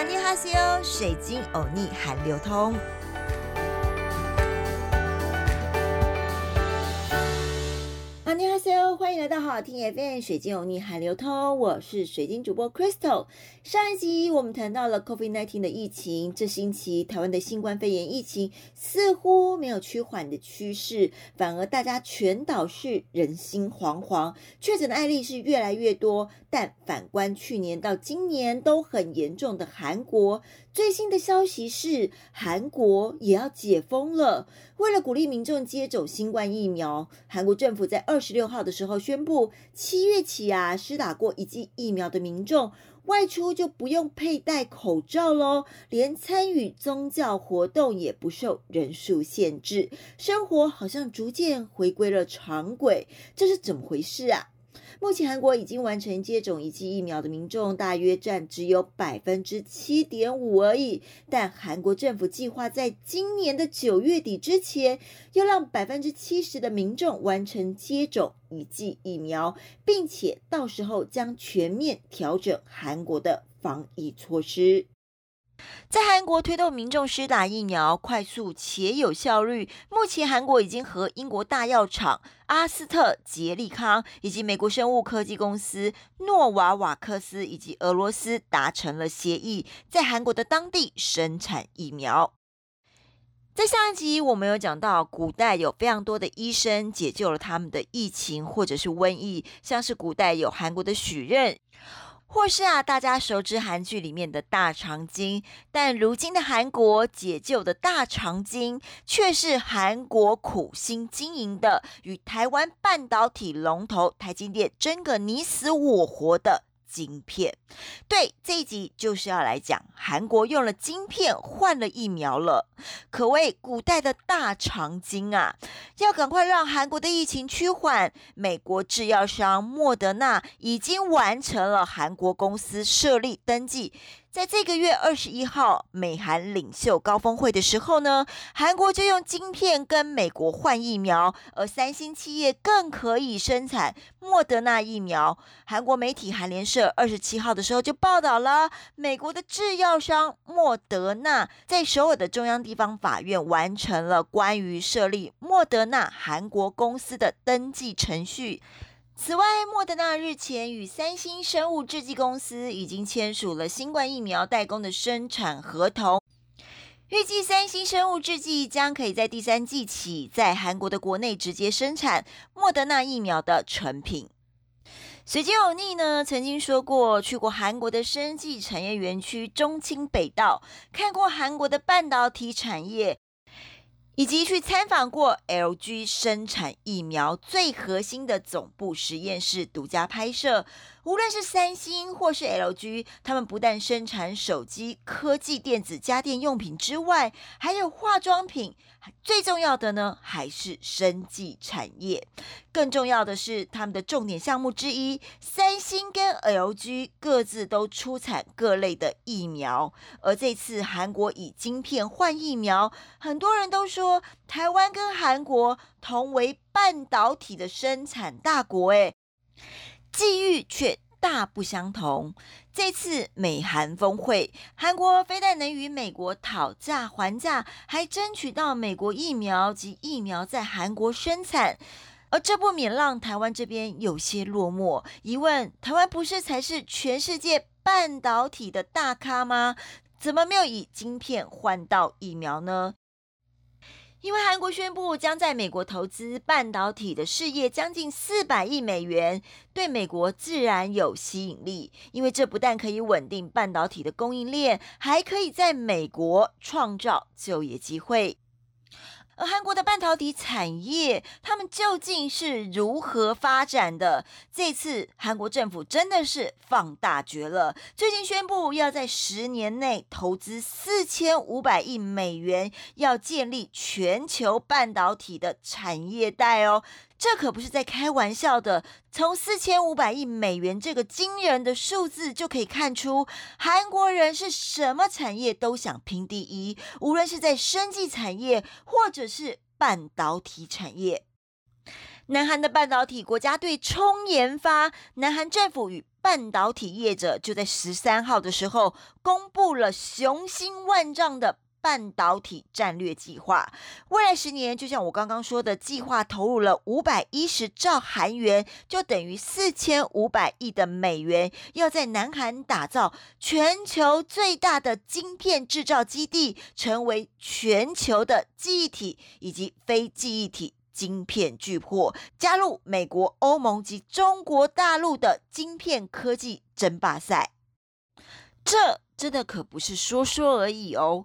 马尼哈西欧，水晶欧尼韩流通。马尼哈西欧，欢迎来到好听 FM 水晶欧尼海流通，我是水晶主播 Crystal。上一集我们谈到了 COVID-19 的疫情，这星期台湾的新冠肺炎疫情似乎没有趋缓的趋势，反而大家全岛是人心惶惶，确诊的案例是越来越多。但反观去年到今年都很严重的韩国，最新的消息是韩国也要解封了。为了鼓励民众接种新冠疫苗，韩国政府在二十六号的时候宣布，七月起啊，施打过一剂疫苗的民众。外出就不用佩戴口罩喽，连参与宗教活动也不受人数限制，生活好像逐渐回归了常轨，这是怎么回事啊？目前韩国已经完成接种一剂疫苗的民众大约占只有百分之七点五而已，但韩国政府计划在今年的九月底之前，要让百分之七十的民众完成接种一剂疫苗，并且到时候将全面调整韩国的防疫措施。在韩国推动民众施打疫苗快速且有效率，目前韩国已经和英国大药厂阿斯特捷利康以及美国生物科技公司诺瓦瓦克斯以及俄罗斯达成了协议，在韩国的当地生产疫苗。在上一集我们有讲到，古代有非常多的医生解救了他们的疫情或者是瘟疫，像是古代有韩国的许任。或是啊，大家熟知韩剧里面的大长今，但如今的韩国解救的大长今，却是韩国苦心经营的，与台湾半导体龙头台积电争个你死我活的。晶片，对这一集就是要来讲韩国用了晶片换了疫苗了，可谓古代的大长今啊！要赶快让韩国的疫情趋缓，美国制药商莫德纳已经完成了韩国公司设立登记。在这个月二十一号，美韩领袖高峰会的时候呢，韩国就用晶片跟美国换疫苗，而三星企业更可以生产莫德纳疫苗。韩国媒体韩联社二十七号的时候就报道了，美国的制药商莫德纳在首尔的中央地方法院完成了关于设立莫德纳韩国公司的登记程序。此外，莫德纳日前与三星生物制剂公司已经签署了新冠疫苗代工的生产合同，预计三星生物制剂将可以在第三季起在韩国的国内直接生产莫德纳疫苗的成品。水晶欧尼呢曾经说过，去过韩国的生技产业园区中清北道，看过韩国的半导体产业。以及去参访过 LG 生产疫苗最核心的总部实验室，独家拍摄。无论是三星或是 LG，他们不但生产手机、科技、电子、家电用品之外，还有化妆品。最重要的呢，还是生技产业。更重要的是，他们的重点项目之一，三星跟 LG 各自都出产各类的疫苗。而这次韩国以晶片换疫苗，很多人都说，台湾跟韩国同为半导体的生产大国，诶，际遇却大不相同。这次美韩峰会，韩国非但能与美国讨价还价，还争取到美国疫苗及疫苗在韩国生产，而这不免让台湾这边有些落寞。疑问：台湾不是才是全世界半导体的大咖吗？怎么没有以晶片换到疫苗呢？因为韩国宣布将在美国投资半导体的事业将近四百亿美元，对美国自然有吸引力。因为这不但可以稳定半导体的供应链，还可以在美国创造就业机会。而韩国的半导体产业，他们究竟是如何发展的？这次韩国政府真的是放大绝了，最近宣布要在十年内投资四千五百亿美元，要建立全球半导体的产业带哦。这可不是在开玩笑的。从四千五百亿美元这个惊人的数字就可以看出，韩国人是什么产业都想拼第一，无论是在生技产业或者是半导体产业。南韩的半导体国家队冲研发，南韩政府与半导体业者就在十三号的时候公布了雄心万丈的。半导体战略计划，未来十年，就像我刚刚说的，计划投入了五百一十兆韩元，就等于四千五百亿的美元，要在南韩打造全球最大的晶片制造基地，成为全球的记忆体以及非记忆体晶片巨擘，加入美国、欧盟及中国大陆的晶片科技争霸赛。这真的可不是说说而已哦。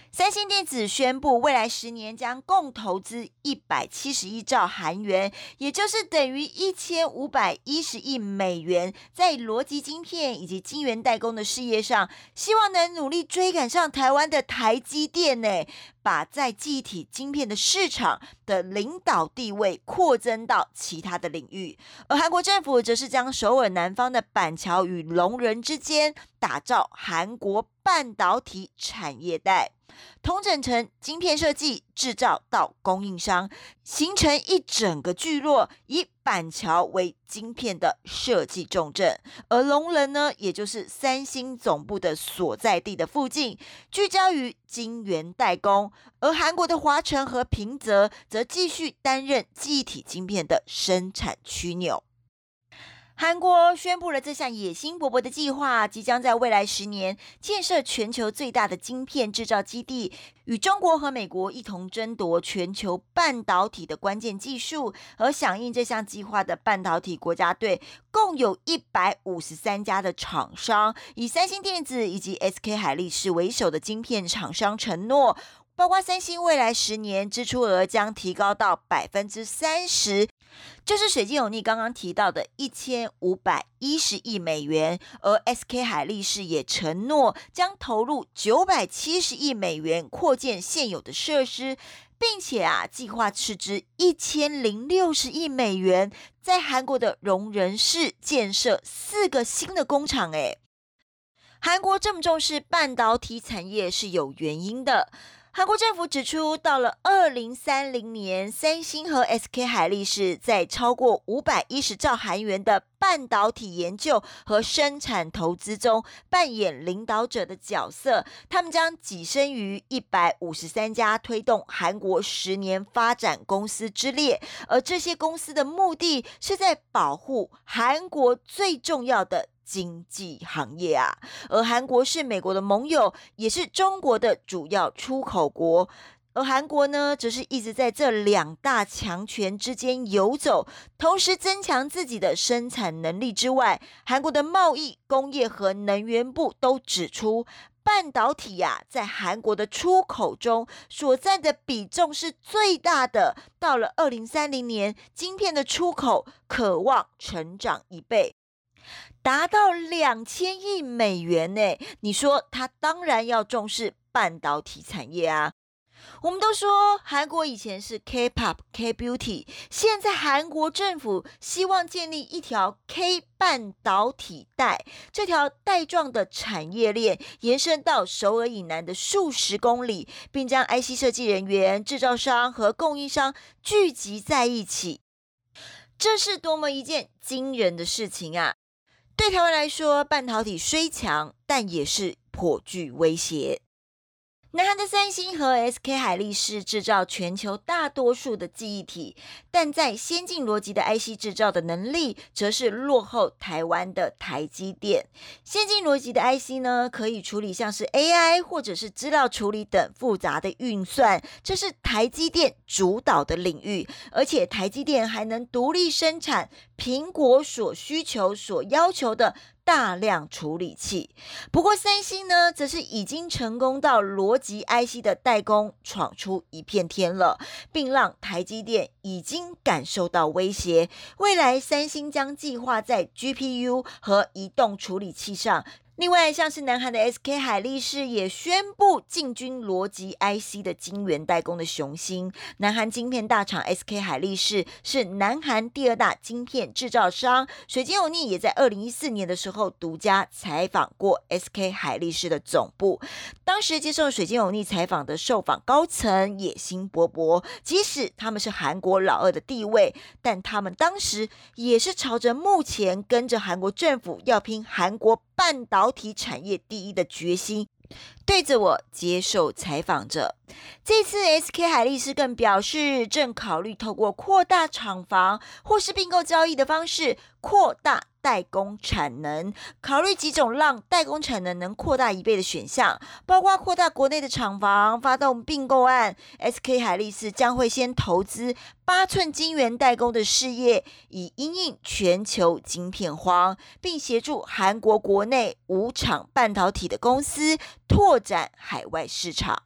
三星电子宣布，未来十年将共投资一百七十一兆韩元，也就是等于一千五百一十亿美元，在逻辑晶片以及晶圆代工的事业上，希望能努力追赶上台湾的台积电呢，把在记忆体晶片的市场的领导地位扩增到其他的领域。而韩国政府则是将首尔南方的板桥与龙仁之间打造韩国半导体产业带。通整成晶片设计、制造到供应商，形成一整个聚落，以板桥为晶片的设计重镇。而龙人呢，也就是三星总部的所在地的附近，聚焦于晶圆代工。而韩国的华城和平泽，则继续担任记忆体晶片的生产枢纽。韩国宣布了这项野心勃勃的计划，即将在未来十年建设全球最大的晶片制造基地，与中国和美国一同争夺全球半导体的关键技术。而响应这项计划的半导体国家队，共有一百五十三家的厂商，以三星电子以及 SK 海力士为首的晶片厂商承诺。包括三星未来十年支出额将提高到百分之三十，就是水晶有逆刚刚提到的一千五百一十亿美元，而 SK 海力士也承诺将投入九百七十亿美元扩建现有的设施，并且啊，计划斥资一千零六十亿美元在韩国的荣仁市建设四个新的工厂。诶，韩国这么重视半导体产业是有原因的。韩国政府指出，到了二零三零年，三星和 SK 海力士在超过五百一十兆韩元的半导体研究和生产投资中扮演领导者的角色。他们将跻身于一百五十三家推动韩国十年发展公司之列，而这些公司的目的是在保护韩国最重要的。经济行业啊，而韩国是美国的盟友，也是中国的主要出口国。而韩国呢，则是一直在这两大强权之间游走，同时增强自己的生产能力之外，韩国的贸易、工业和能源部都指出，半导体呀，在韩国的出口中所占的比重是最大的。到了二零三零年，晶片的出口渴望成长一倍。达到两千亿美元呢？你说他当然要重视半导体产业啊！我们都说韩国以前是 K-pop、K-beauty，现在韩国政府希望建立一条 K 半导体带，这条带状的产业链延伸到首尔以南的数十公里，并将 IC 设计人员、制造商和供应商聚集在一起。这是多么一件惊人的事情啊！对台湾来说，半导体虽强，但也是颇具威胁。南韩的三星和 SK 海力士制造全球大多数的记忆体，但在先进逻辑的 IC 制造的能力，则是落后台湾的台积电。先进逻辑的 IC 呢，可以处理像是 AI 或者是资料处理等复杂的运算，这是台积电主导的领域。而且台积电还能独立生产苹果所需求、所要求的。大量处理器，不过三星呢，则是已经成功到逻辑 IC 的代工闯出一片天了，并让台积电已经感受到威胁。未来三星将计划在 GPU 和移动处理器上另外，像是南韩的 SK 海力士也宣布进军逻辑 IC 的晶圆代工的雄心。南韩晶片大厂 SK 海力士是南韩第二大晶片制造商。水晶有逆也在二零一四年的时候独家采访过 SK 海力士的总部。当时接受水晶有逆采访的受访高层野心勃勃，即使他们是韩国老二的地位，但他们当时也是朝着目前跟着韩国政府要拼韩国。半导体产业第一的决心，对着我接受采访着。这次 SK 海力士更表示，正考虑透过扩大厂房或是并购交易的方式扩大。代工产能，考虑几种让代工产能能扩大一倍的选项，包括扩大国内的厂房、发动并购案。SK 海力士将会先投资八寸晶圆代工的事业，以因应全球晶片荒，并协助韩国国内五厂半导体的公司拓展海外市场。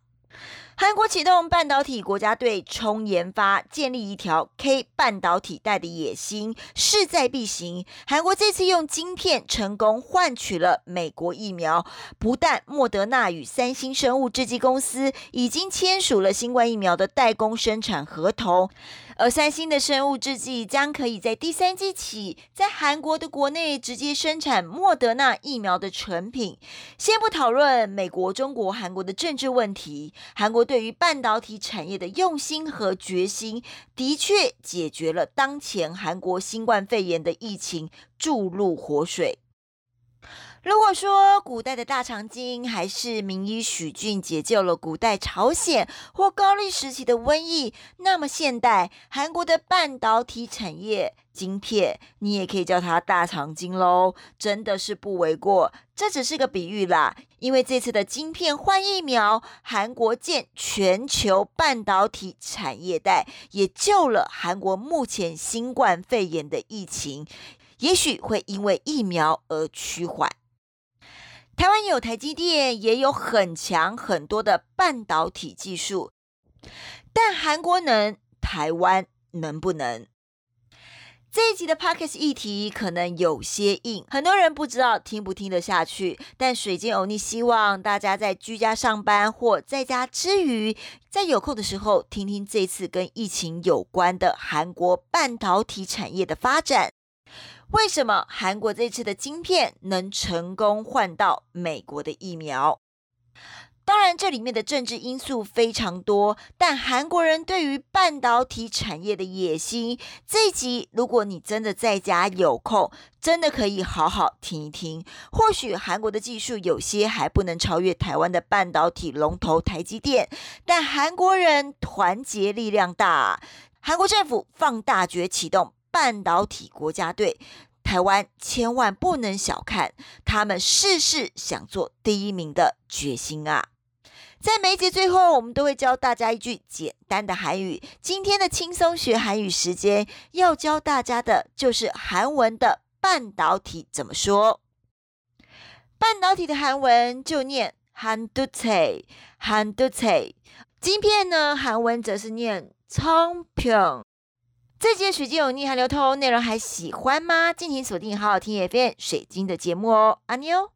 韩国启动半导体国家队，冲研发建立一条 K 半导体带的野心势在必行。韩国这次用晶片成功换取了美国疫苗，不但莫德纳与三星生物制剂公司已经签署了新冠疫苗的代工生产合同。而三星的生物制剂将可以在第三季起，在韩国的国内直接生产莫德纳疫苗的成品。先不讨论美国、中国、韩国的政治问题，韩国对于半导体产业的用心和决心，的确解决了当前韩国新冠肺炎的疫情，注入活水。如果说古代的大长今还是名医许俊解救了古代朝鲜或高丽时期的瘟疫，那么现代韩国的半导体产业晶片，你也可以叫它大长今喽，真的是不为过。这只是个比喻啦，因为这次的晶片换疫苗，韩国建全球半导体产业带，也救了韩国目前新冠肺炎的疫情，也许会因为疫苗而趋缓。台湾有台积电，也有很强很多的半导体技术，但韩国能，台湾能不能？这一集的 p o c k e t 议题可能有些硬，很多人不知道听不听得下去。但水晶欧尼希望大家在居家上班或在家之余，在有空的时候听听这次跟疫情有关的韩国半导体产业的发展。为什么韩国这次的晶片能成功换到美国的疫苗？当然，这里面的政治因素非常多，但韩国人对于半导体产业的野心，这一集如果你真的在家有空，真的可以好好听一听。或许韩国的技术有些还不能超越台湾的半导体龙头台积电，但韩国人团结力量大，韩国政府放大决启动。半导体国家队，台湾千万不能小看他们事事想做第一名的决心啊！在每一节最后，我们都会教大家一句简单的韩语。今天的轻松学韩语时间，要教大家的就是韩文的半导体怎么说。半导体的韩文就念한두 체， 한두 체。 晶片呢，韩文则是念昌 평。 这节水晶有逆还流通，内容还喜欢吗？敬请锁定好好听 FM 水晶的节目哦，阿妞。